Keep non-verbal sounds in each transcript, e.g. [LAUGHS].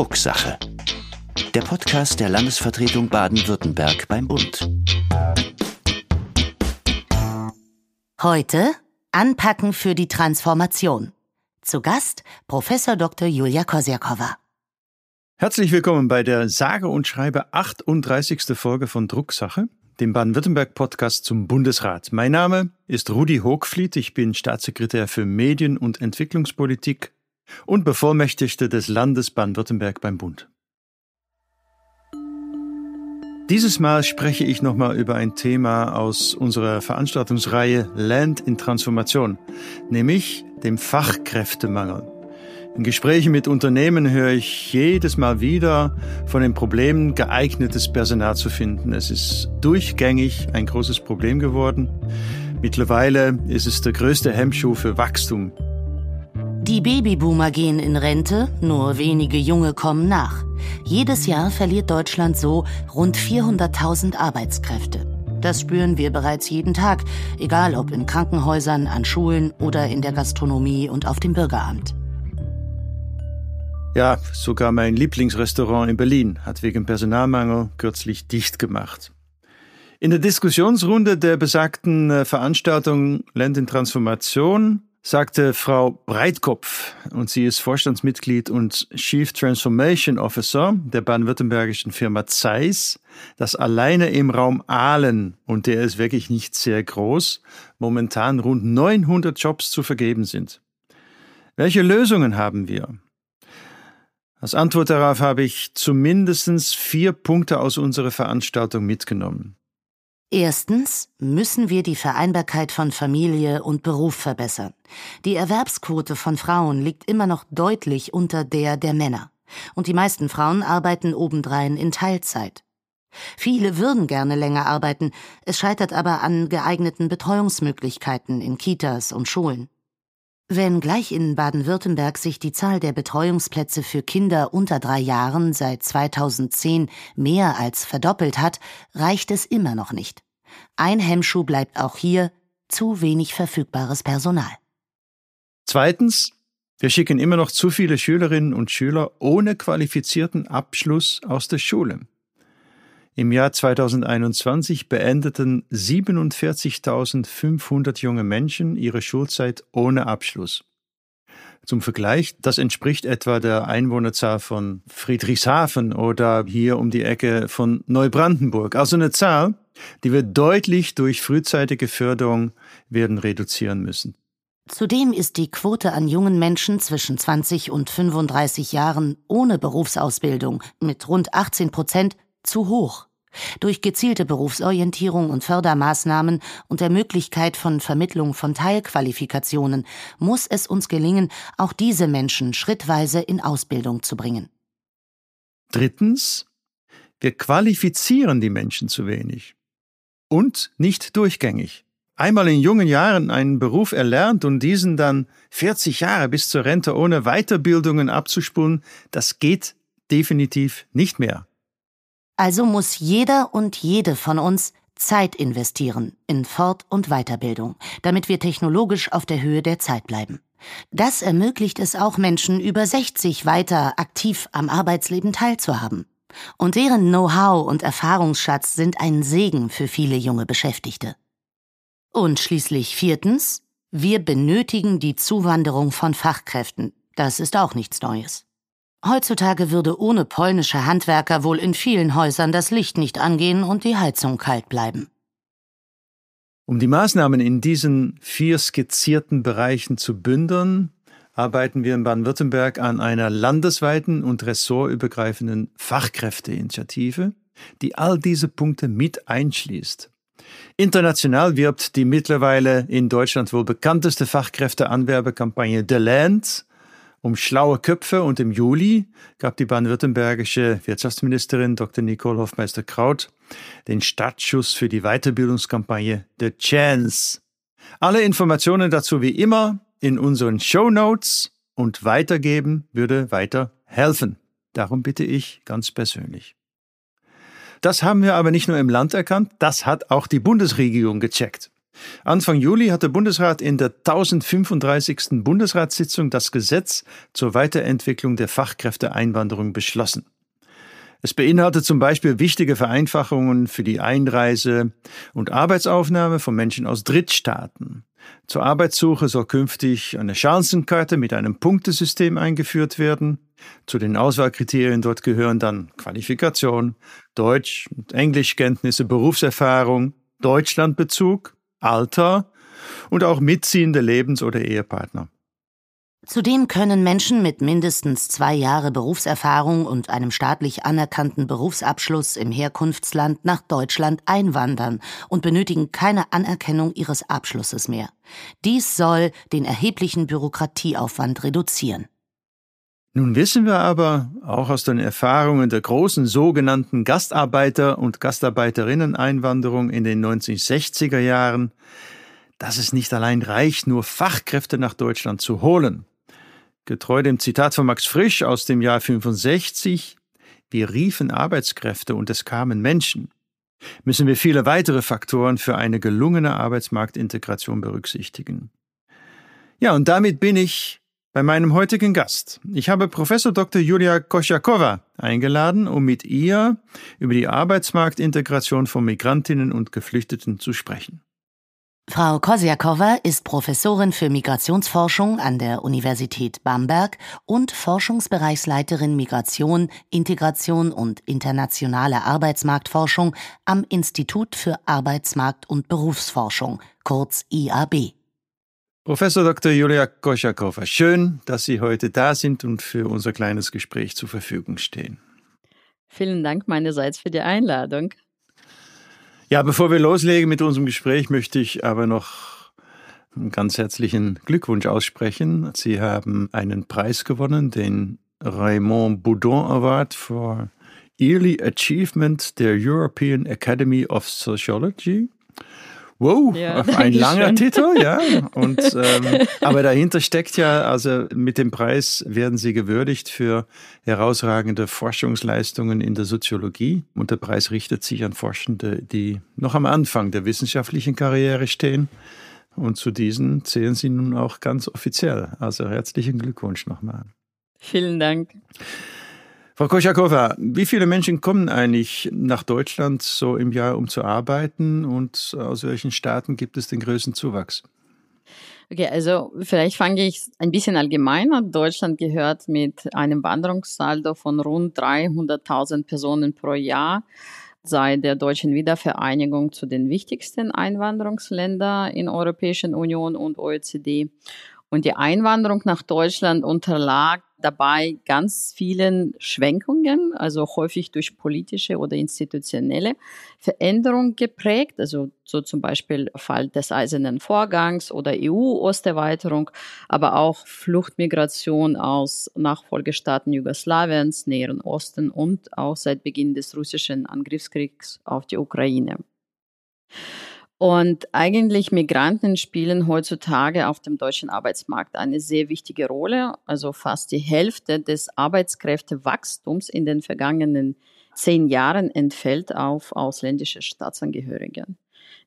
Drucksache. Der Podcast der Landesvertretung Baden-Württemberg beim Bund. Heute Anpacken für die Transformation. Zu Gast Professor Dr. Julia Kosiakowa. Herzlich willkommen bei der sage und schreibe 38. Folge von Drucksache, dem Baden-Württemberg-Podcast zum Bundesrat. Mein Name ist Rudi Hochfliet, ich bin Staatssekretär für Medien- und Entwicklungspolitik und Bevollmächtigte des Landes Baden-Württemberg beim Bund. Dieses Mal spreche ich nochmal über ein Thema aus unserer Veranstaltungsreihe Land in Transformation, nämlich dem Fachkräftemangel. In Gesprächen mit Unternehmen höre ich jedes Mal wieder von den Problemen, geeignetes Personal zu finden. Es ist durchgängig ein großes Problem geworden. Mittlerweile ist es der größte Hemmschuh für Wachstum die Babyboomer gehen in Rente, nur wenige Junge kommen nach. Jedes Jahr verliert Deutschland so rund 400.000 Arbeitskräfte. Das spüren wir bereits jeden Tag, egal ob in Krankenhäusern, an Schulen oder in der Gastronomie und auf dem Bürgeramt. Ja, sogar mein Lieblingsrestaurant in Berlin hat wegen Personalmangel kürzlich dicht gemacht. In der Diskussionsrunde der besagten äh, Veranstaltung Land in Transformation sagte Frau Breitkopf, und sie ist Vorstandsmitglied und Chief Transformation Officer der baden-württembergischen Firma Zeiss, dass alleine im Raum Aalen, und der ist wirklich nicht sehr groß, momentan rund 900 Jobs zu vergeben sind. Welche Lösungen haben wir? Als Antwort darauf habe ich zumindest vier Punkte aus unserer Veranstaltung mitgenommen. Erstens müssen wir die Vereinbarkeit von Familie und Beruf verbessern. Die Erwerbsquote von Frauen liegt immer noch deutlich unter der der Männer. Und die meisten Frauen arbeiten obendrein in Teilzeit. Viele würden gerne länger arbeiten, es scheitert aber an geeigneten Betreuungsmöglichkeiten in Kitas und Schulen. Wenn gleich in Baden-Württemberg sich die Zahl der Betreuungsplätze für Kinder unter drei Jahren seit 2010 mehr als verdoppelt hat, reicht es immer noch nicht. Ein Hemmschuh bleibt auch hier zu wenig verfügbares Personal. Zweitens, wir schicken immer noch zu viele Schülerinnen und Schüler ohne qualifizierten Abschluss aus der Schule. Im Jahr 2021 beendeten 47.500 junge Menschen ihre Schulzeit ohne Abschluss. Zum Vergleich, das entspricht etwa der Einwohnerzahl von Friedrichshafen oder hier um die Ecke von Neubrandenburg. Also eine Zahl, die wir deutlich durch frühzeitige Förderung werden reduzieren müssen. Zudem ist die Quote an jungen Menschen zwischen 20 und 35 Jahren ohne Berufsausbildung mit rund 18 Prozent zu hoch. Durch gezielte Berufsorientierung und Fördermaßnahmen und der Möglichkeit von Vermittlung von Teilqualifikationen muss es uns gelingen, auch diese Menschen schrittweise in Ausbildung zu bringen. Drittens, wir qualifizieren die Menschen zu wenig und nicht durchgängig. Einmal in jungen Jahren einen Beruf erlernt und diesen dann 40 Jahre bis zur Rente ohne Weiterbildungen abzuspulen, das geht definitiv nicht mehr. Also muss jeder und jede von uns Zeit investieren in Fort- und Weiterbildung, damit wir technologisch auf der Höhe der Zeit bleiben. Das ermöglicht es auch Menschen über 60 weiter aktiv am Arbeitsleben teilzuhaben. Und deren Know-how und Erfahrungsschatz sind ein Segen für viele junge Beschäftigte. Und schließlich viertens, wir benötigen die Zuwanderung von Fachkräften. Das ist auch nichts Neues. Heutzutage würde ohne polnische Handwerker wohl in vielen Häusern das Licht nicht angehen und die Heizung kalt bleiben. Um die Maßnahmen in diesen vier skizzierten Bereichen zu bündeln, arbeiten wir in Baden-Württemberg an einer landesweiten und ressortübergreifenden Fachkräfteinitiative, die all diese Punkte mit einschließt. International wirbt die mittlerweile in Deutschland wohl bekannteste Fachkräfteanwerbekampagne The Land um schlaue Köpfe und im Juli gab die baden-württembergische Wirtschaftsministerin Dr. Nicole Hofmeister-Kraut den Startschuss für die Weiterbildungskampagne The Chance. Alle Informationen dazu wie immer in unseren Show Notes und weitergeben würde weiter helfen. Darum bitte ich ganz persönlich. Das haben wir aber nicht nur im Land erkannt, das hat auch die Bundesregierung gecheckt. Anfang Juli hat der Bundesrat in der 1035. Bundesratssitzung das Gesetz zur Weiterentwicklung der Fachkräfteeinwanderung beschlossen. Es beinhaltet zum Beispiel wichtige Vereinfachungen für die Einreise und Arbeitsaufnahme von Menschen aus Drittstaaten. Zur Arbeitssuche soll künftig eine Chancenkarte mit einem Punktesystem eingeführt werden. Zu den Auswahlkriterien dort gehören dann Qualifikation, Deutsch- und Englischkenntnisse, Berufserfahrung, Deutschlandbezug, Alter und auch mitziehende Lebens- oder Ehepartner. Zudem können Menschen mit mindestens zwei Jahre Berufserfahrung und einem staatlich anerkannten Berufsabschluss im Herkunftsland nach Deutschland einwandern und benötigen keine Anerkennung ihres Abschlusses mehr. Dies soll den erheblichen Bürokratieaufwand reduzieren. Nun wissen wir aber auch aus den Erfahrungen der großen sogenannten Gastarbeiter- und Gastarbeiterinnen-Einwanderung in den 1960er Jahren, dass es nicht allein reicht, nur Fachkräfte nach Deutschland zu holen. Getreu dem Zitat von Max Frisch aus dem Jahr 65, wir riefen Arbeitskräfte und es kamen Menschen, müssen wir viele weitere Faktoren für eine gelungene Arbeitsmarktintegration berücksichtigen. Ja, und damit bin ich bei meinem heutigen Gast. Ich habe Professor Dr. Julia Koschakowa eingeladen, um mit ihr über die Arbeitsmarktintegration von Migrantinnen und Geflüchteten zu sprechen. Frau Kosiakowa ist Professorin für Migrationsforschung an der Universität Bamberg und Forschungsbereichsleiterin Migration, Integration und internationale Arbeitsmarktforschung am Institut für Arbeitsmarkt- und Berufsforschung, kurz IAB. Professor Dr. Julia Koschakowa, schön, dass Sie heute da sind und für unser kleines Gespräch zur Verfügung stehen. Vielen Dank meinerseits für die Einladung. Ja, bevor wir loslegen mit unserem Gespräch, möchte ich aber noch einen ganz herzlichen Glückwunsch aussprechen. Sie haben einen Preis gewonnen, den Raymond Boudon Award for Early Achievement der European Academy of Sociology. Wow, ja, [LAUGHS] ein langer schön. Titel, [LAUGHS] ja. Und ähm, aber dahinter steckt ja, also mit dem Preis werden Sie gewürdigt für herausragende Forschungsleistungen in der Soziologie. Und der Preis richtet sich an Forschende, die noch am Anfang der wissenschaftlichen Karriere stehen. Und zu diesen zählen Sie nun auch ganz offiziell. Also herzlichen Glückwunsch nochmal. Vielen Dank. Frau Koschakowa, wie viele Menschen kommen eigentlich nach Deutschland so im Jahr, um zu arbeiten und aus welchen Staaten gibt es den größten Zuwachs? Okay, also vielleicht fange ich ein bisschen allgemeiner. Deutschland gehört mit einem Wanderungssaldo von rund 300.000 Personen pro Jahr seit der deutschen Wiedervereinigung zu den wichtigsten Einwanderungsländern in Europäischen Union und OECD. Und die Einwanderung nach Deutschland unterlag dabei ganz vielen Schwenkungen, also häufig durch politische oder institutionelle Veränderungen geprägt, also so zum Beispiel Fall des Eisernen Vorgangs oder EU-Osterweiterung, aber auch Fluchtmigration aus Nachfolgestaaten Jugoslawiens, Näheren Osten und auch seit Beginn des russischen Angriffskriegs auf die Ukraine. Und eigentlich Migranten spielen heutzutage auf dem deutschen Arbeitsmarkt eine sehr wichtige Rolle. Also fast die Hälfte des Arbeitskräftewachstums in den vergangenen zehn Jahren entfällt auf ausländische Staatsangehörige.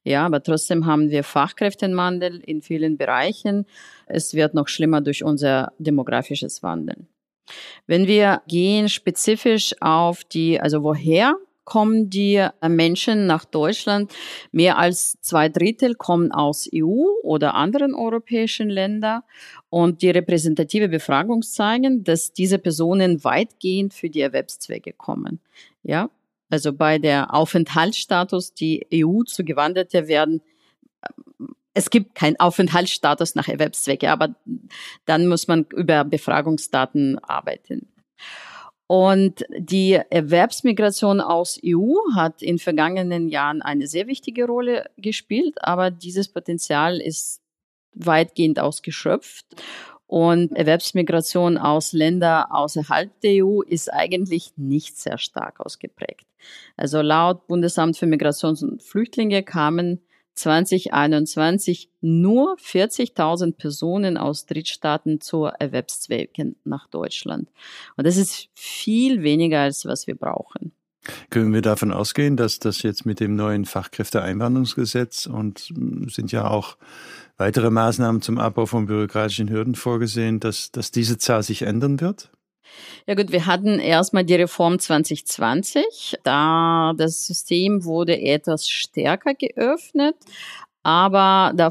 Ja, aber trotzdem haben wir Fachkräftemangel in vielen Bereichen. Es wird noch schlimmer durch unser demografisches Wandel. Wenn wir gehen spezifisch auf die, also woher kommen die äh, Menschen nach Deutschland. Mehr als zwei Drittel kommen aus EU oder anderen europäischen Ländern. Und die repräsentative Befragung zeigen, dass diese Personen weitgehend für die Erwerbszwecke kommen. Ja, also bei der Aufenthaltsstatus, die EU zugewanderte werden, äh, es gibt keinen Aufenthaltsstatus nach Erwerbszwecke, aber dann muss man über Befragungsdaten arbeiten. Und die Erwerbsmigration aus EU hat in vergangenen Jahren eine sehr wichtige Rolle gespielt, aber dieses Potenzial ist weitgehend ausgeschöpft. Und Erwerbsmigration aus Ländern außerhalb der EU ist eigentlich nicht sehr stark ausgeprägt. Also laut Bundesamt für Migrations- und Flüchtlinge kamen 2021 nur 40.000 Personen aus Drittstaaten zur Erwerbszwecken nach Deutschland. Und das ist viel weniger als was wir brauchen. Können wir davon ausgehen, dass das jetzt mit dem neuen Fachkräfteeinwanderungsgesetz und hm, sind ja auch weitere Maßnahmen zum Abbau von bürokratischen Hürden vorgesehen, dass, dass diese Zahl sich ändern wird? Ja gut, wir hatten erstmal die Reform 2020. Da das System wurde etwas stärker geöffnet. Aber da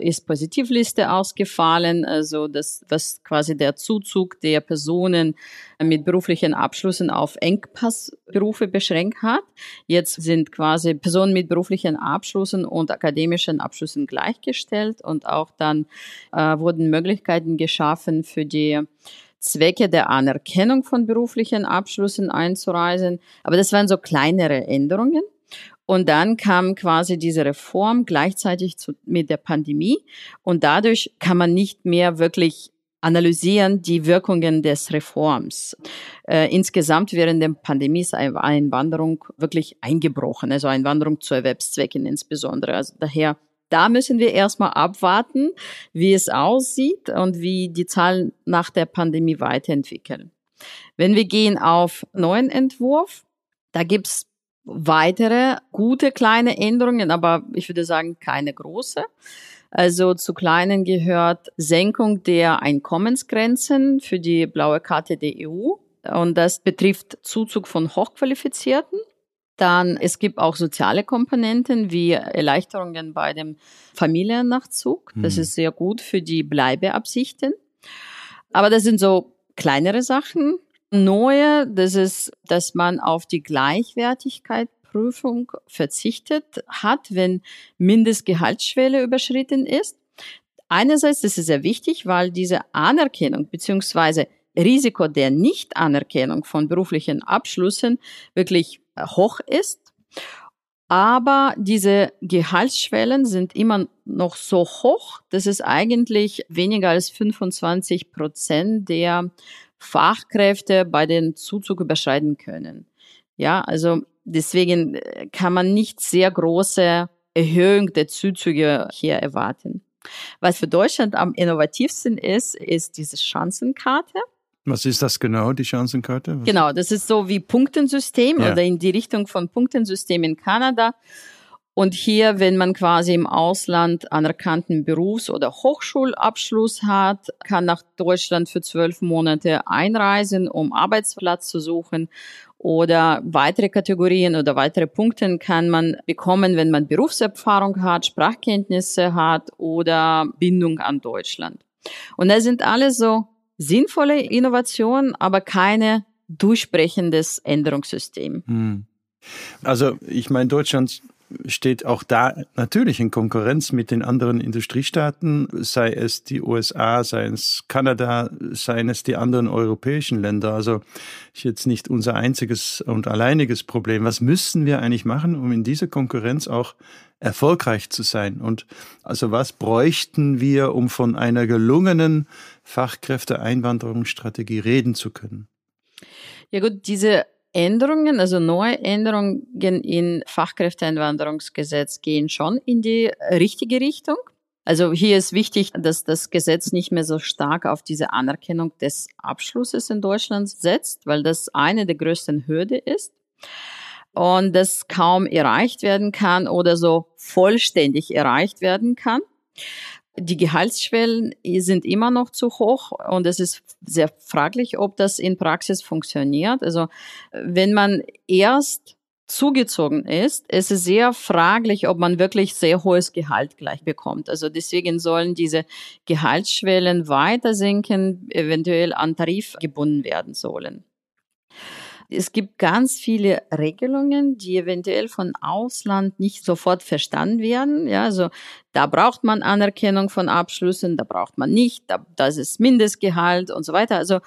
ist Positivliste ausgefallen, also das, was quasi der Zuzug der Personen mit beruflichen Abschlüssen auf Engpassberufe beschränkt hat. Jetzt sind quasi Personen mit beruflichen Abschlüssen und akademischen Abschlüssen gleichgestellt und auch dann äh, wurden Möglichkeiten geschaffen für die Zwecke der Anerkennung von beruflichen Abschlüssen einzureisen. Aber das waren so kleinere Änderungen. Und dann kam quasi diese Reform gleichzeitig zu, mit der Pandemie. Und dadurch kann man nicht mehr wirklich analysieren die Wirkungen des Reforms. Äh, insgesamt während der Pandemie ist Einwanderung wirklich eingebrochen, also Einwanderung zu Erwerbszwecken insbesondere. Also daher, da müssen wir erstmal abwarten, wie es aussieht und wie die Zahlen nach der Pandemie weiterentwickeln. Wenn wir gehen auf neuen Entwurf, da gibt's weitere gute kleine Änderungen, aber ich würde sagen keine große. Also zu kleinen gehört Senkung der Einkommensgrenzen für die blaue Karte der EU. Und das betrifft Zuzug von Hochqualifizierten. Dann, es gibt auch soziale Komponenten wie Erleichterungen bei dem Familiennachzug. Das mhm. ist sehr gut für die Bleibeabsichten. Aber das sind so kleinere Sachen. Neue, das ist, dass man auf die Gleichwertigkeit Prüfung verzichtet hat, wenn Mindestgehaltsschwelle überschritten ist. Einerseits, das ist sehr wichtig, weil diese Anerkennung beziehungsweise Risiko der Nichtanerkennung von beruflichen Abschlüssen wirklich hoch ist. Aber diese Gehaltsschwellen sind immer noch so hoch, dass es eigentlich weniger als 25 Prozent der Fachkräfte bei den Zuzug überschreiten können. Ja, also deswegen äh, kann man nicht sehr große Erhöhung der Zuzüge hier erwarten. Was für Deutschland am innovativsten ist, ist diese Chancenkarte. Was ist das genau, die Chancenkarte? Was genau, das ist so wie Punktensystem ja. oder in die Richtung von Punktensystem in Kanada. Und hier, wenn man quasi im Ausland anerkannten Berufs- oder Hochschulabschluss hat, kann nach Deutschland für zwölf Monate einreisen, um Arbeitsplatz zu suchen. Oder weitere Kategorien oder weitere Punkte kann man bekommen, wenn man Berufserfahrung hat, Sprachkenntnisse hat oder Bindung an Deutschland. Und das sind alles so sinnvolle Innovationen, aber keine durchbrechendes Änderungssystem. Hm. Also ich meine, Deutschland steht auch da natürlich in Konkurrenz mit den anderen Industriestaaten, sei es die USA, sei es Kanada, seien es die anderen europäischen Länder. Also ist jetzt nicht unser einziges und alleiniges Problem. Was müssen wir eigentlich machen, um in dieser Konkurrenz auch erfolgreich zu sein? Und also was bräuchten wir, um von einer gelungenen Fachkräfteeinwanderungsstrategie reden zu können? Ja gut, diese Änderungen, also neue Änderungen in Fachkräfteeinwanderungsgesetz gehen schon in die richtige Richtung. Also hier ist wichtig, dass das Gesetz nicht mehr so stark auf diese Anerkennung des Abschlusses in Deutschland setzt, weil das eine der größten Hürde ist und das kaum erreicht werden kann oder so vollständig erreicht werden kann. Die Gehaltsschwellen sind immer noch zu hoch und es ist sehr fraglich, ob das in Praxis funktioniert. Also wenn man erst zugezogen ist, ist es sehr fraglich, ob man wirklich sehr hohes Gehalt gleich bekommt. Also deswegen sollen diese Gehaltsschwellen weiter sinken, eventuell an Tarif gebunden werden sollen. Es gibt ganz viele Regelungen, die eventuell von Ausland nicht sofort verstanden werden. Ja, also da braucht man Anerkennung von Abschlüssen, da braucht man nicht, da, das ist Mindestgehalt und so weiter. Also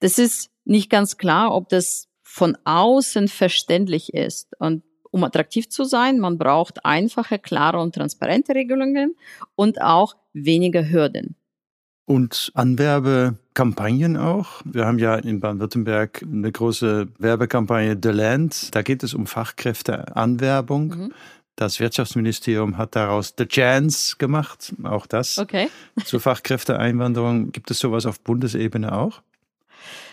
das ist nicht ganz klar, ob das von außen verständlich ist. Und um attraktiv zu sein, man braucht einfache, klare und transparente Regelungen und auch weniger Hürden und Anwerbekampagnen auch. Wir haben ja in Baden-Württemberg eine große Werbekampagne The Land. Da geht es um Fachkräfteanwerbung. Mhm. Das Wirtschaftsministerium hat daraus The Chance gemacht. Auch das okay. zur Fachkräfteeinwanderung. Gibt es sowas auf Bundesebene auch?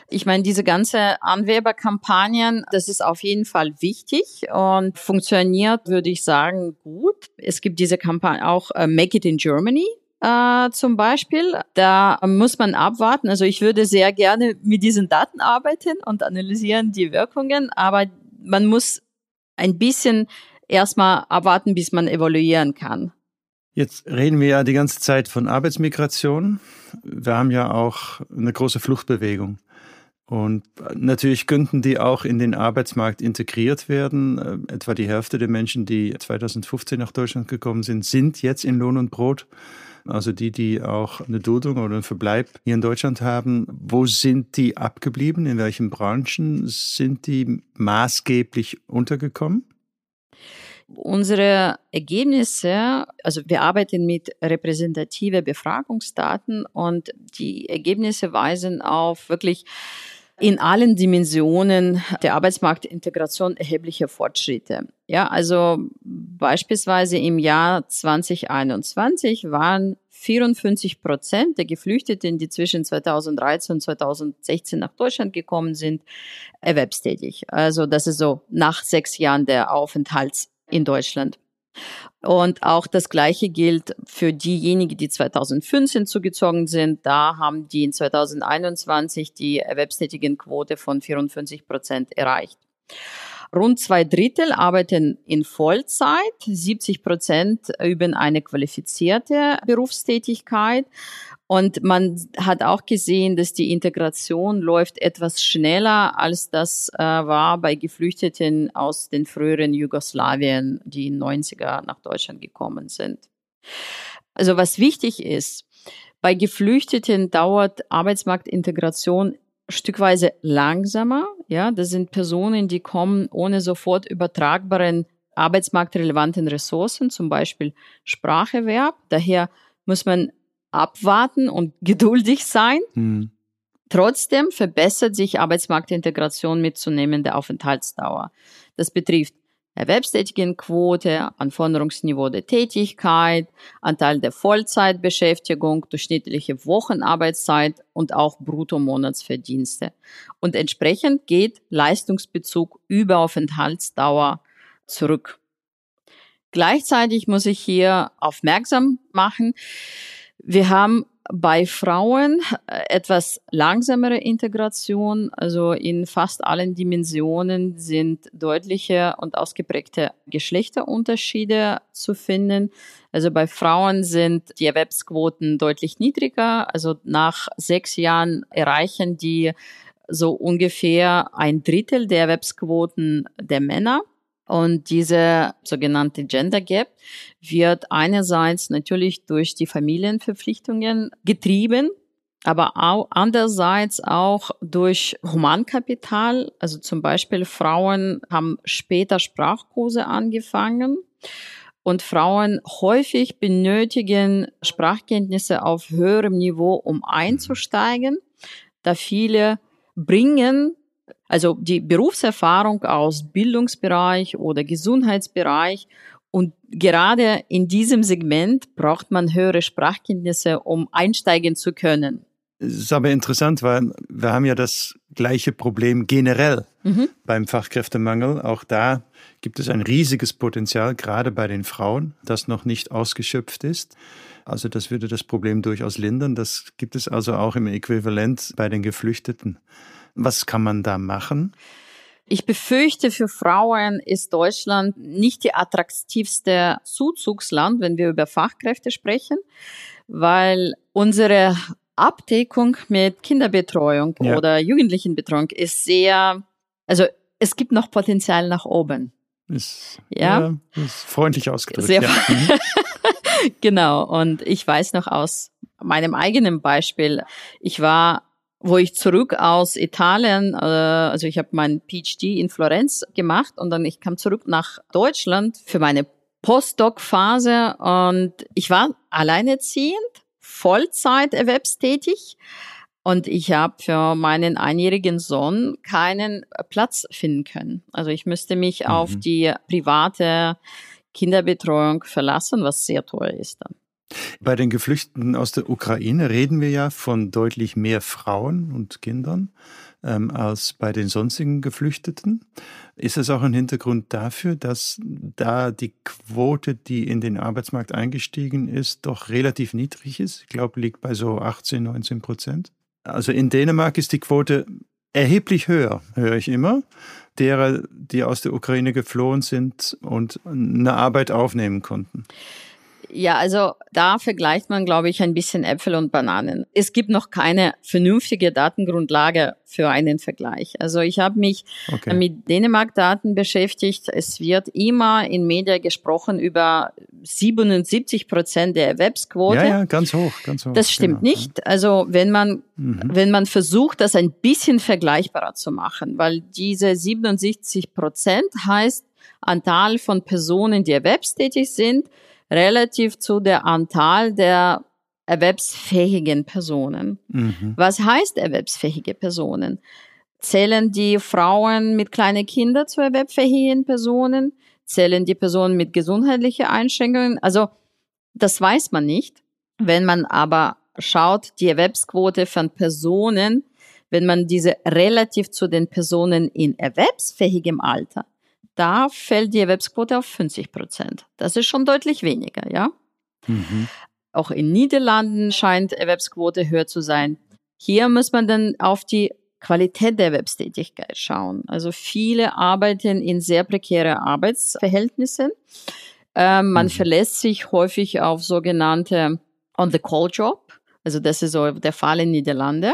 Ich meine, diese ganze Anwerberkampagnen, das ist auf jeden Fall wichtig und funktioniert, würde ich sagen, gut. Es gibt diese Kampagne auch uh, Make it in Germany. Uh, zum Beispiel, da muss man abwarten. Also ich würde sehr gerne mit diesen Daten arbeiten und analysieren die Wirkungen, aber man muss ein bisschen erstmal abwarten, bis man evaluieren kann. Jetzt reden wir ja die ganze Zeit von Arbeitsmigration. Wir haben ja auch eine große Fluchtbewegung. Und natürlich könnten die auch in den Arbeitsmarkt integriert werden. Äh, etwa die Hälfte der Menschen, die 2015 nach Deutschland gekommen sind, sind jetzt in Lohn und Brot. Also die, die auch eine Duldung oder einen Verbleib hier in Deutschland haben. Wo sind die abgeblieben? In welchen Branchen sind die maßgeblich untergekommen? Unsere Ergebnisse, also wir arbeiten mit repräsentative Befragungsdaten und die Ergebnisse weisen auf wirklich in allen Dimensionen der Arbeitsmarktintegration erhebliche Fortschritte. Ja, also beispielsweise im Jahr 2021 waren 54 Prozent der Geflüchteten, die zwischen 2013 und 2016 nach Deutschland gekommen sind, erwerbstätig. Also das ist so nach sechs Jahren der Aufenthalts in Deutschland. Und auch das Gleiche gilt für diejenigen, die 2015 zugezogen sind. Da haben die in 2021 die Erwerbstätigenquote von 54 Prozent erreicht. Rund zwei Drittel arbeiten in Vollzeit, 70 Prozent üben eine qualifizierte Berufstätigkeit und man hat auch gesehen, dass die Integration läuft etwas schneller, als das äh, war bei Geflüchteten aus den früheren Jugoslawien, die in 90er nach Deutschland gekommen sind. Also was wichtig ist, bei Geflüchteten dauert Arbeitsmarktintegration stückweise langsamer. Ja, das sind Personen, die kommen ohne sofort übertragbaren arbeitsmarktrelevanten Ressourcen, zum Beispiel Spracherwerb. Daher muss man abwarten und [LAUGHS] geduldig sein. Mhm. Trotzdem verbessert sich Arbeitsmarktintegration mit zunehmender Aufenthaltsdauer. Das betrifft Erwerbstätigenquote, Anforderungsniveau der Tätigkeit, Anteil der Vollzeitbeschäftigung, durchschnittliche Wochenarbeitszeit und auch Bruttomonatsverdienste. Und entsprechend geht Leistungsbezug über Aufenthaltsdauer zurück. Gleichzeitig muss ich hier aufmerksam machen, wir haben bei Frauen äh, etwas langsamere Integration, also in fast allen Dimensionen sind deutliche und ausgeprägte Geschlechterunterschiede zu finden. Also bei Frauen sind die Erwerbsquoten deutlich niedriger. Also nach sechs Jahren erreichen die so ungefähr ein Drittel der Erwerbsquoten der Männer. Und diese sogenannte Gender Gap wird einerseits natürlich durch die Familienverpflichtungen getrieben, aber auch andererseits auch durch Humankapital. Also zum Beispiel Frauen haben später Sprachkurse angefangen und Frauen häufig benötigen Sprachkenntnisse auf höherem Niveau, um einzusteigen, da viele bringen also die Berufserfahrung aus Bildungsbereich oder Gesundheitsbereich und gerade in diesem Segment braucht man höhere Sprachkenntnisse, um einsteigen zu können. Es ist aber interessant, weil wir haben ja das gleiche Problem generell mhm. beim Fachkräftemangel. Auch da gibt es ein riesiges Potenzial, gerade bei den Frauen, das noch nicht ausgeschöpft ist. Also das würde das Problem durchaus lindern. Das gibt es also auch im Äquivalent bei den Geflüchteten. Was kann man da machen? Ich befürchte, für Frauen ist Deutschland nicht die attraktivste Zuzugsland, wenn wir über Fachkräfte sprechen, weil unsere Abdeckung mit Kinderbetreuung ja. oder Jugendlichenbetreuung ist sehr, also es gibt noch Potenzial nach oben. Ist, ja? ja ist freundlich ausgedrückt. Sehr ja. [LAUGHS] genau. Und ich weiß noch aus meinem eigenen Beispiel, ich war wo ich zurück aus Italien, äh, also ich habe mein PhD in Florenz gemacht und dann ich kam zurück nach Deutschland für meine Postdoc-Phase und ich war alleinerziehend, Vollzeit erwerbstätig und ich habe für meinen einjährigen Sohn keinen Platz finden können. Also ich müsste mich mhm. auf die private Kinderbetreuung verlassen, was sehr teuer ist dann. Bei den Geflüchteten aus der Ukraine reden wir ja von deutlich mehr Frauen und Kindern ähm, als bei den sonstigen Geflüchteten. Ist es auch ein Hintergrund dafür, dass da die Quote, die in den Arbeitsmarkt eingestiegen ist, doch relativ niedrig ist? Ich glaube, liegt bei so 18, 19 Prozent. Also in Dänemark ist die Quote erheblich höher, höre ich immer, derer, die aus der Ukraine geflohen sind und eine Arbeit aufnehmen konnten. Ja, also da vergleicht man, glaube ich, ein bisschen Äpfel und Bananen. Es gibt noch keine vernünftige Datengrundlage für einen Vergleich. Also ich habe mich okay. mit Dänemark-Daten beschäftigt. Es wird immer in Medien gesprochen über 77 Prozent der Erwerbsquote. Ja, ja, ganz hoch, ganz hoch. Das stimmt genau. nicht. Also wenn man, mhm. wenn man versucht, das ein bisschen vergleichbarer zu machen, weil diese 77 Prozent heißt Anteil von Personen, die erwerbstätig sind, relativ zu der Anteil der erwerbsfähigen Personen. Mhm. Was heißt erwerbsfähige Personen? Zählen die Frauen mit kleinen Kindern zu erwerbsfähigen Personen? Zählen die Personen mit gesundheitlichen Einschränkungen? Also das weiß man nicht. Wenn man aber schaut, die Erwerbsquote von Personen, wenn man diese relativ zu den Personen in erwerbsfähigem Alter da fällt die Erwerbsquote auf 50 Prozent. Das ist schon deutlich weniger, ja. Mhm. Auch in Niederlanden scheint Erwerbsquote höher zu sein. Hier muss man dann auf die Qualität der Erwerbstätigkeit schauen. Also viele arbeiten in sehr prekäre Arbeitsverhältnissen. Ähm, man mhm. verlässt sich häufig auf sogenannte On-the-Call-Job. Also das ist so der Fall in Niederlande.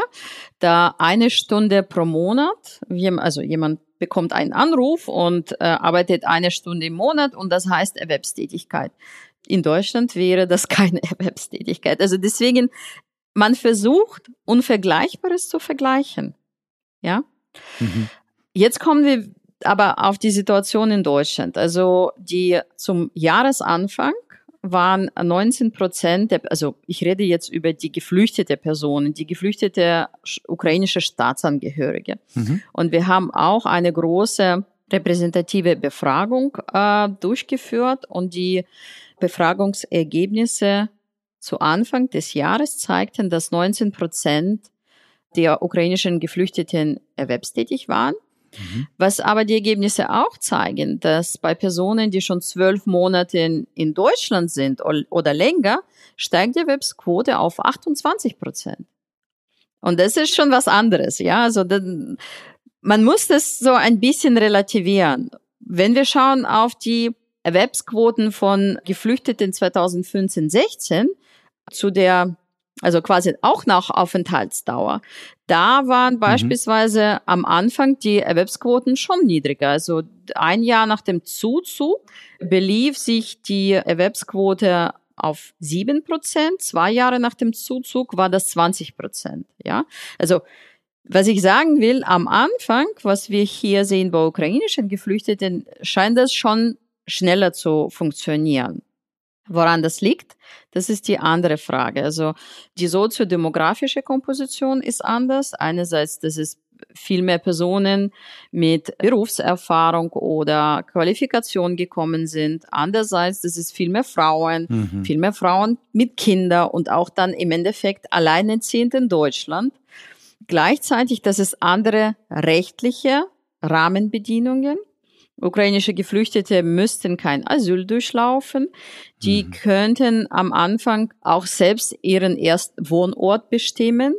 Da eine Stunde pro Monat, also jemand bekommt einen Anruf und äh, arbeitet eine Stunde im Monat und das heißt Erwerbstätigkeit. In Deutschland wäre das [LAUGHS] keine Erwerbstätigkeit. Also deswegen, man versucht, Unvergleichbares zu vergleichen. Ja. Mhm. Jetzt kommen wir aber auf die Situation in Deutschland. Also die zum Jahresanfang waren 19 Prozent, der, also ich rede jetzt über die geflüchtete Personen, die geflüchtete ukrainische Staatsangehörige. Mhm. Und wir haben auch eine große repräsentative Befragung äh, durchgeführt und die Befragungsergebnisse zu Anfang des Jahres zeigten, dass 19 Prozent der ukrainischen Geflüchteten erwerbstätig waren Mhm. Was aber die Ergebnisse auch zeigen, dass bei Personen, die schon zwölf Monate in, Deutschland sind oder länger, steigt die Erwerbsquote auf 28 Prozent. Und das ist schon was anderes, ja. Also das, man muss das so ein bisschen relativieren. Wenn wir schauen auf die Erwerbsquoten von Geflüchteten 2015, 16 zu der also quasi auch nach Aufenthaltsdauer. Da waren mhm. beispielsweise am Anfang die Erwerbsquoten schon niedriger. Also ein Jahr nach dem Zuzug belief sich die Erwerbsquote auf sieben Prozent. Zwei Jahre nach dem Zuzug war das 20 Prozent. Ja, also was ich sagen will, am Anfang, was wir hier sehen bei ukrainischen Geflüchteten, scheint das schon schneller zu funktionieren. Woran das liegt, das ist die andere Frage. Also die soziodemografische Komposition ist anders. Einerseits, dass es viel mehr Personen mit Berufserfahrung oder Qualifikation gekommen sind. Andererseits, dass es viel mehr Frauen, mhm. viel mehr Frauen mit Kindern und auch dann im Endeffekt alleinerziehend in Deutschland. Gleichzeitig, dass es andere rechtliche Rahmenbedingungen Ukrainische Geflüchtete müssten kein Asyl durchlaufen. Die mhm. könnten am Anfang auch selbst ihren Erstwohnort bestimmen.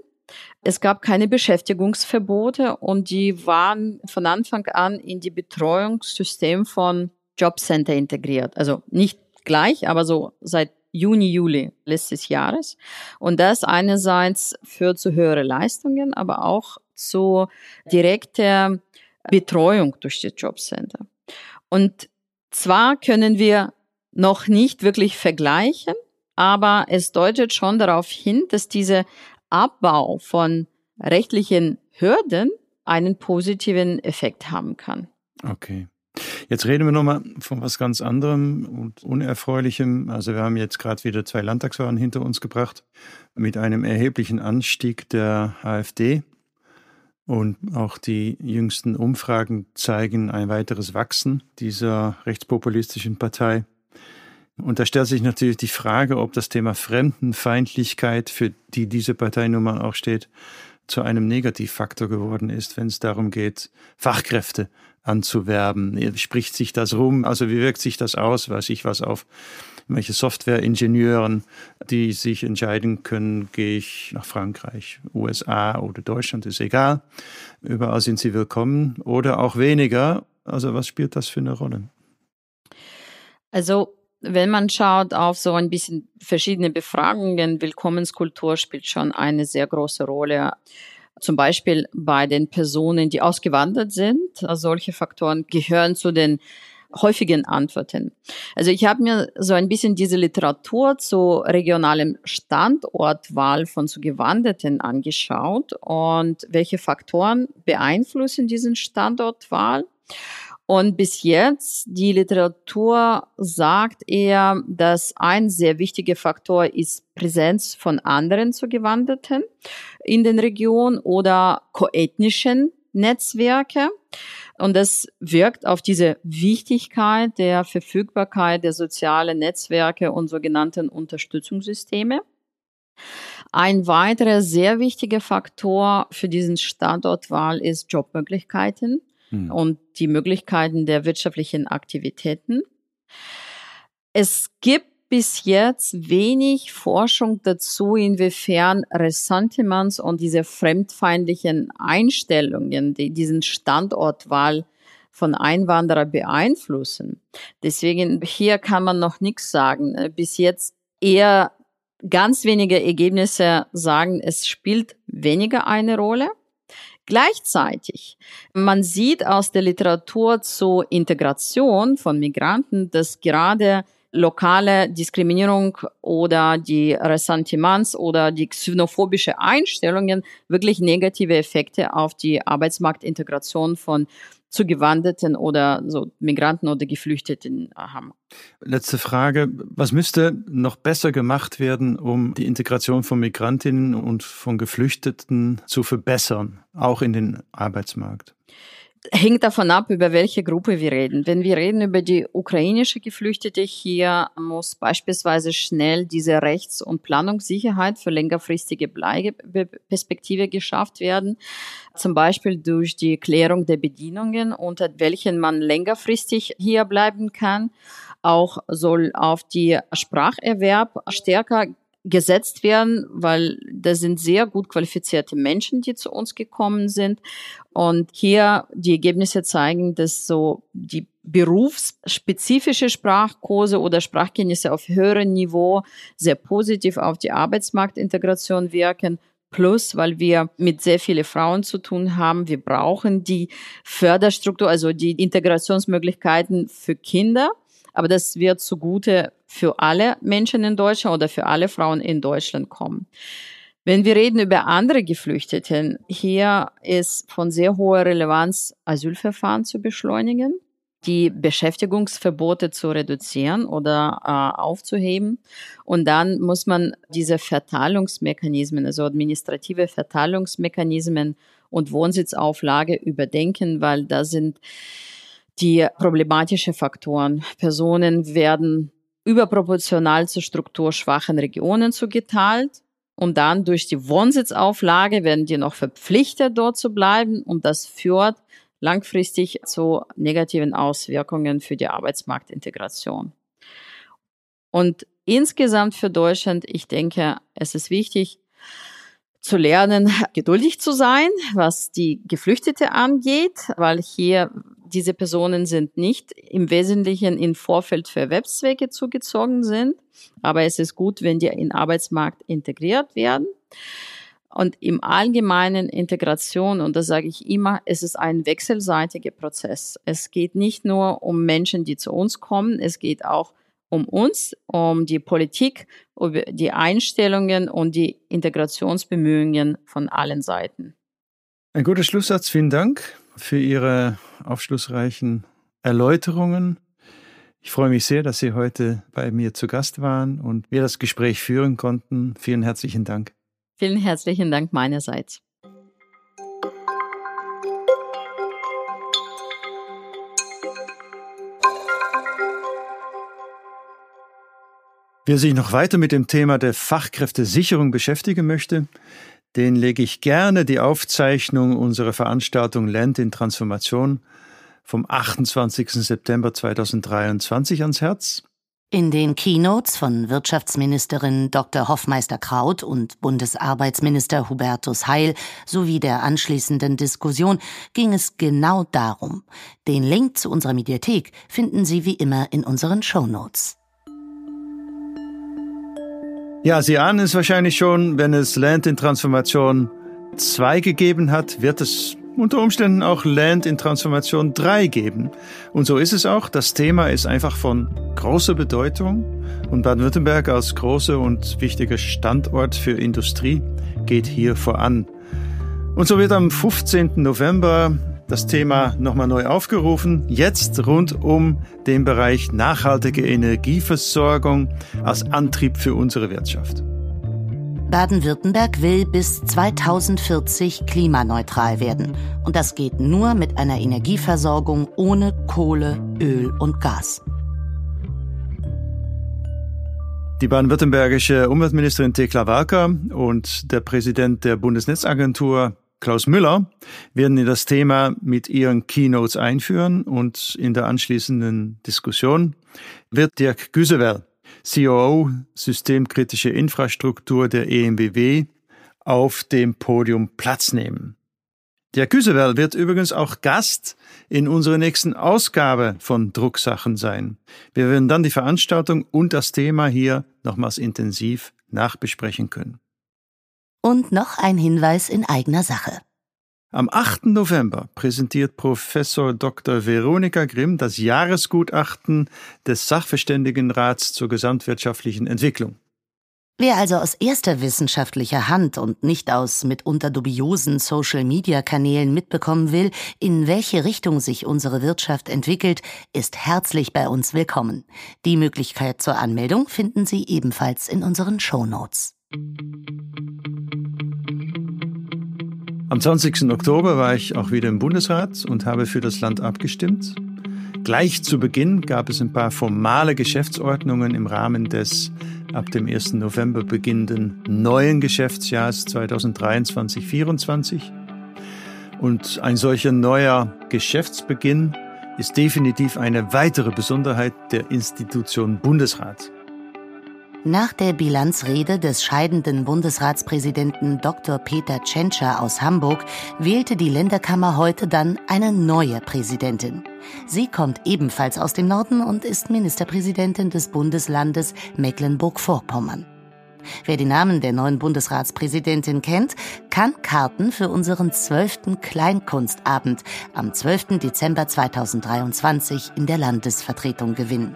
Es gab keine Beschäftigungsverbote und die waren von Anfang an in die Betreuungssystem von Jobcenter integriert. Also nicht gleich, aber so seit Juni, Juli letztes Jahres. Und das einerseits führt zu höheren Leistungen, aber auch zu direkter Betreuung durch die Jobcenter. Und zwar können wir noch nicht wirklich vergleichen, aber es deutet schon darauf hin, dass dieser Abbau von rechtlichen Hürden einen positiven Effekt haben kann. Okay. Jetzt reden wir nochmal von was ganz anderem und Unerfreulichem. Also wir haben jetzt gerade wieder zwei Landtagswahlen hinter uns gebracht mit einem erheblichen Anstieg der AfD. Und auch die jüngsten Umfragen zeigen ein weiteres Wachsen dieser rechtspopulistischen Partei. Und da stellt sich natürlich die Frage, ob das Thema Fremdenfeindlichkeit, für die diese Partei nun mal auch steht, zu einem Negativfaktor geworden ist, wenn es darum geht, Fachkräfte anzuwerben. Spricht sich das rum? Also wie wirkt sich das aus? Weiß ich was auf welche Softwareingenieuren, die sich entscheiden können, gehe ich nach Frankreich, USA oder Deutschland, ist egal. Überall sind sie willkommen oder auch weniger. Also was spielt das für eine Rolle? Also wenn man schaut auf so ein bisschen verschiedene Befragungen, Willkommenskultur spielt schon eine sehr große Rolle. Zum Beispiel bei den Personen, die ausgewandert sind. Solche Faktoren gehören zu den häufigen Antworten. Also ich habe mir so ein bisschen diese Literatur zu regionalem Standortwahl von Zugewanderten angeschaut und welche Faktoren beeinflussen diesen Standortwahl. Und bis jetzt, die Literatur sagt eher, dass ein sehr wichtiger Faktor ist Präsenz von anderen Zugewanderten in den Regionen oder koethnischen Netzwerke. Und das wirkt auf diese Wichtigkeit der Verfügbarkeit der sozialen Netzwerke und sogenannten Unterstützungssysteme. Ein weiterer sehr wichtiger Faktor für diesen Standortwahl ist Jobmöglichkeiten hm. und die Möglichkeiten der wirtschaftlichen Aktivitäten. Es gibt bis jetzt wenig Forschung dazu, inwiefern Ressentiments und diese fremdfeindlichen Einstellungen, die diesen Standortwahl von Einwanderern beeinflussen. Deswegen hier kann man noch nichts sagen. Bis jetzt eher ganz wenige Ergebnisse sagen, es spielt weniger eine Rolle. Gleichzeitig, man sieht aus der Literatur zur Integration von Migranten, dass gerade lokale Diskriminierung oder die Ressentiments oder die xenophobische Einstellungen wirklich negative Effekte auf die Arbeitsmarktintegration von Zugewanderten oder so Migranten oder Geflüchteten haben. Letzte Frage. Was müsste noch besser gemacht werden, um die Integration von Migrantinnen und von Geflüchteten zu verbessern, auch in den Arbeitsmarkt? Hängt davon ab, über welche Gruppe wir reden. Wenn wir reden über die ukrainische Geflüchtete, hier muss beispielsweise schnell diese Rechts- und Planungssicherheit für längerfristige Bleibeperspektive geschafft werden. Zum Beispiel durch die Klärung der Bedienungen, unter welchen man längerfristig hier bleiben kann. Auch soll auf die Spracherwerb stärker gesetzt werden, weil das sind sehr gut qualifizierte Menschen, die zu uns gekommen sind. Und hier die Ergebnisse zeigen, dass so die berufsspezifische Sprachkurse oder Sprachkenntnisse auf höherem Niveau sehr positiv auf die Arbeitsmarktintegration wirken. Plus, weil wir mit sehr vielen Frauen zu tun haben, wir brauchen die Förderstruktur, also die Integrationsmöglichkeiten für Kinder aber das wird zugute für alle Menschen in Deutschland oder für alle Frauen in Deutschland kommen. Wenn wir reden über andere Geflüchteten, hier ist von sehr hoher Relevanz, Asylverfahren zu beschleunigen, die Beschäftigungsverbote zu reduzieren oder äh, aufzuheben. Und dann muss man diese Verteilungsmechanismen, also administrative Verteilungsmechanismen und Wohnsitzauflage überdenken, weil da sind die problematische Faktoren. Personen werden überproportional zu strukturschwachen Regionen zugeteilt und dann durch die Wohnsitzauflage werden die noch verpflichtet, dort zu bleiben und das führt langfristig zu negativen Auswirkungen für die Arbeitsmarktintegration. Und insgesamt für Deutschland, ich denke, es ist wichtig, zu lernen, geduldig zu sein, was die Geflüchtete angeht, weil hier diese Personen sind nicht im Wesentlichen in Vorfeld für Erwerbszwecke zugezogen sind, aber es ist gut, wenn die in den Arbeitsmarkt integriert werden. Und im allgemeinen Integration, und das sage ich immer, es ist ein wechselseitiger Prozess. Es geht nicht nur um Menschen, die zu uns kommen, es geht auch um uns, um die Politik, um die Einstellungen und die Integrationsbemühungen von allen Seiten. Ein guter Schlusssatz. Vielen Dank für Ihre aufschlussreichen Erläuterungen. Ich freue mich sehr, dass Sie heute bei mir zu Gast waren und wir das Gespräch führen konnten. Vielen herzlichen Dank. Vielen herzlichen Dank meinerseits. Wer sich noch weiter mit dem Thema der Fachkräftesicherung beschäftigen möchte, den lege ich gerne die Aufzeichnung unserer Veranstaltung Land in Transformation vom 28. September 2023 ans Herz. In den Keynotes von Wirtschaftsministerin Dr. Hoffmeister Kraut und Bundesarbeitsminister Hubertus Heil sowie der anschließenden Diskussion ging es genau darum. Den Link zu unserer Mediathek finden Sie wie immer in unseren Shownotes. Ja, Sie ahnen es wahrscheinlich schon, wenn es Land in Transformation 2 gegeben hat, wird es unter Umständen auch Land in Transformation 3 geben. Und so ist es auch. Das Thema ist einfach von großer Bedeutung und Baden-Württemberg als großer und wichtiger Standort für Industrie geht hier voran. Und so wird am 15. November das Thema nochmal neu aufgerufen, jetzt rund um den Bereich nachhaltige Energieversorgung als Antrieb für unsere Wirtschaft. Baden-Württemberg will bis 2040 klimaneutral werden. Und das geht nur mit einer Energieversorgung ohne Kohle, Öl und Gas. Die baden-württembergische Umweltministerin Tekla Walker und der Präsident der Bundesnetzagentur Klaus Müller werden in das Thema mit ihren Keynotes einführen und in der anschließenden Diskussion wird Dirk Güsewell COO Systemkritische Infrastruktur der EMBW auf dem Podium Platz nehmen. Der Güsewell wird übrigens auch Gast in unserer nächsten Ausgabe von Drucksachen sein. Wir werden dann die Veranstaltung und das Thema hier nochmals intensiv nachbesprechen können. Und noch ein Hinweis in eigener Sache. Am 8. November präsentiert Professor Dr. Veronika Grimm das Jahresgutachten des Sachverständigenrats zur gesamtwirtschaftlichen Entwicklung. Wer also aus erster wissenschaftlicher Hand und nicht aus mitunter dubiosen Social-Media-Kanälen mitbekommen will, in welche Richtung sich unsere Wirtschaft entwickelt, ist herzlich bei uns willkommen. Die Möglichkeit zur Anmeldung finden Sie ebenfalls in unseren Shownotes. Am 20. Oktober war ich auch wieder im Bundesrat und habe für das Land abgestimmt. Gleich zu Beginn gab es ein paar formale Geschäftsordnungen im Rahmen des ab dem 1. November beginnenden neuen Geschäftsjahres 2023-24. Und ein solcher neuer Geschäftsbeginn ist definitiv eine weitere Besonderheit der Institution Bundesrat. Nach der Bilanzrede des scheidenden Bundesratspräsidenten Dr. Peter Tschentscher aus Hamburg wählte die Länderkammer heute dann eine neue Präsidentin. Sie kommt ebenfalls aus dem Norden und ist Ministerpräsidentin des Bundeslandes Mecklenburg-Vorpommern. Wer die Namen der neuen Bundesratspräsidentin kennt, kann Karten für unseren zwölften Kleinkunstabend am 12. Dezember 2023 in der Landesvertretung gewinnen.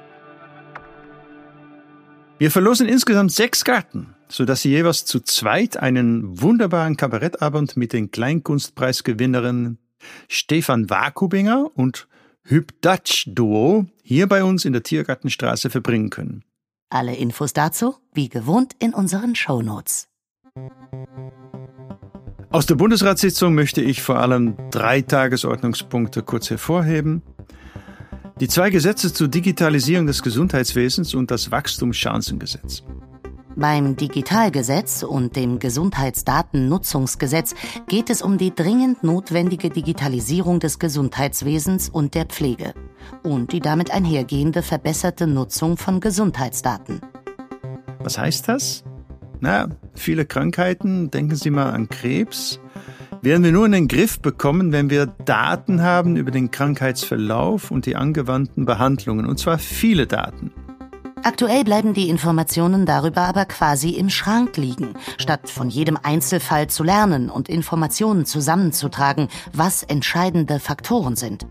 Wir verlosen insgesamt sechs Karten, sodass Sie jeweils zu zweit einen wunderbaren Kabarettabend mit den Kleinkunstpreisgewinnerinnen Stefan Wakubinger und Hübdatsch Duo hier bei uns in der Tiergartenstraße verbringen können. Alle Infos dazu, wie gewohnt, in unseren Shownotes. Aus der Bundesratssitzung möchte ich vor allem drei Tagesordnungspunkte kurz hervorheben. Die zwei Gesetze zur Digitalisierung des Gesundheitswesens und das Wachstumschancengesetz. Beim Digitalgesetz und dem Gesundheitsdatennutzungsgesetz geht es um die dringend notwendige Digitalisierung des Gesundheitswesens und der Pflege und die damit einhergehende verbesserte Nutzung von Gesundheitsdaten. Was heißt das? Na, viele Krankheiten, denken Sie mal an Krebs, werden wir nur in den Griff bekommen, wenn wir Daten haben über den Krankheitsverlauf und die angewandten Behandlungen, und zwar viele Daten. Aktuell bleiben die Informationen darüber aber quasi im Schrank liegen, statt von jedem Einzelfall zu lernen und Informationen zusammenzutragen, was entscheidende Faktoren sind.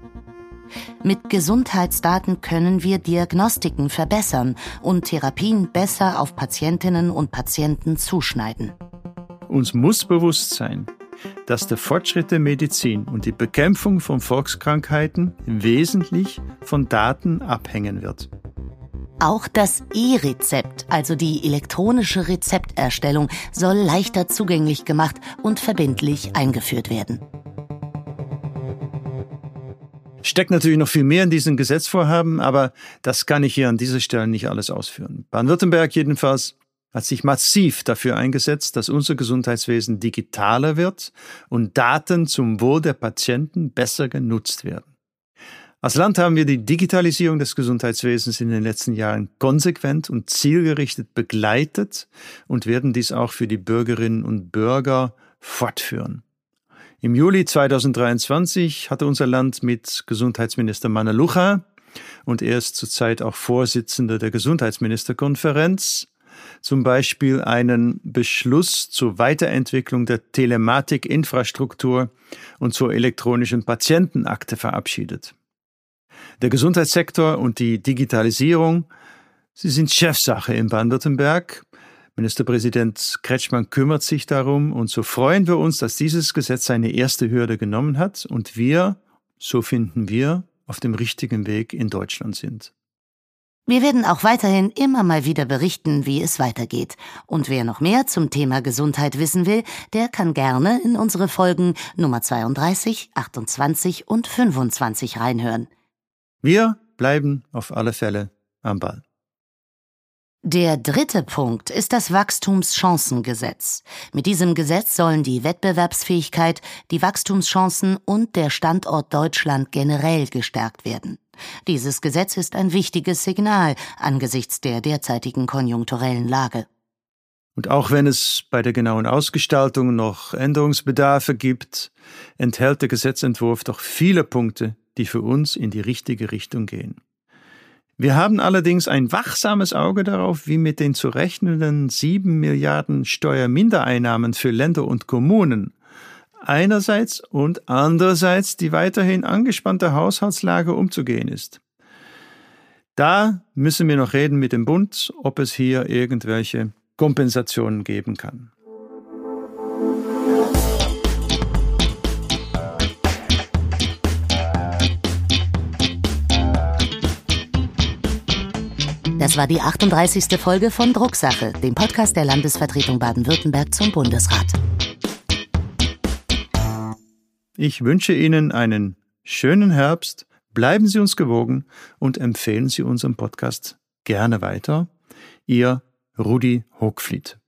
Mit Gesundheitsdaten können wir Diagnostiken verbessern und Therapien besser auf Patientinnen und Patienten zuschneiden. Uns muss bewusst sein, dass der Fortschritt der Medizin und die Bekämpfung von Volkskrankheiten wesentlich von Daten abhängen wird. Auch das E-Rezept, also die elektronische Rezepterstellung, soll leichter zugänglich gemacht und verbindlich eingeführt werden. Steckt natürlich noch viel mehr in diesen Gesetzvorhaben, aber das kann ich hier an dieser Stelle nicht alles ausführen. Baden-Württemberg jedenfalls hat sich massiv dafür eingesetzt, dass unser Gesundheitswesen digitaler wird und Daten zum Wohl der Patienten besser genutzt werden. Als Land haben wir die Digitalisierung des Gesundheitswesens in den letzten Jahren konsequent und zielgerichtet begleitet und werden dies auch für die Bürgerinnen und Bürger fortführen. Im Juli 2023 hatte unser Land mit Gesundheitsminister Manalucha und er ist zurzeit auch Vorsitzender der Gesundheitsministerkonferenz zum Beispiel einen Beschluss zur Weiterentwicklung der Telematikinfrastruktur und zur elektronischen Patientenakte verabschiedet. Der Gesundheitssektor und die Digitalisierung, sie sind Chefsache in Baden-Württemberg. Ministerpräsident Kretschmann kümmert sich darum und so freuen wir uns, dass dieses Gesetz seine erste Hürde genommen hat und wir, so finden wir, auf dem richtigen Weg in Deutschland sind. Wir werden auch weiterhin immer mal wieder berichten, wie es weitergeht. Und wer noch mehr zum Thema Gesundheit wissen will, der kann gerne in unsere Folgen Nummer 32, 28 und 25 reinhören. Wir bleiben auf alle Fälle am Ball. Der dritte Punkt ist das Wachstumschancengesetz. Mit diesem Gesetz sollen die Wettbewerbsfähigkeit, die Wachstumschancen und der Standort Deutschland generell gestärkt werden. Dieses Gesetz ist ein wichtiges Signal angesichts der derzeitigen konjunkturellen Lage. Und auch wenn es bei der genauen Ausgestaltung noch Änderungsbedarfe gibt, enthält der Gesetzentwurf doch viele Punkte, die für uns in die richtige Richtung gehen. Wir haben allerdings ein wachsames Auge darauf, wie mit den zu rechnenden sieben Milliarden Steuermindereinnahmen für Länder und Kommunen einerseits und andererseits die weiterhin angespannte Haushaltslage umzugehen ist. Da müssen wir noch reden mit dem Bund, ob es hier irgendwelche Kompensationen geben kann. Das war die 38. Folge von Drucksache, dem Podcast der Landesvertretung Baden-Württemberg zum Bundesrat. Ich wünsche Ihnen einen schönen Herbst, bleiben Sie uns gewogen und empfehlen Sie unseren Podcast gerne weiter. Ihr Rudi Hochfliet.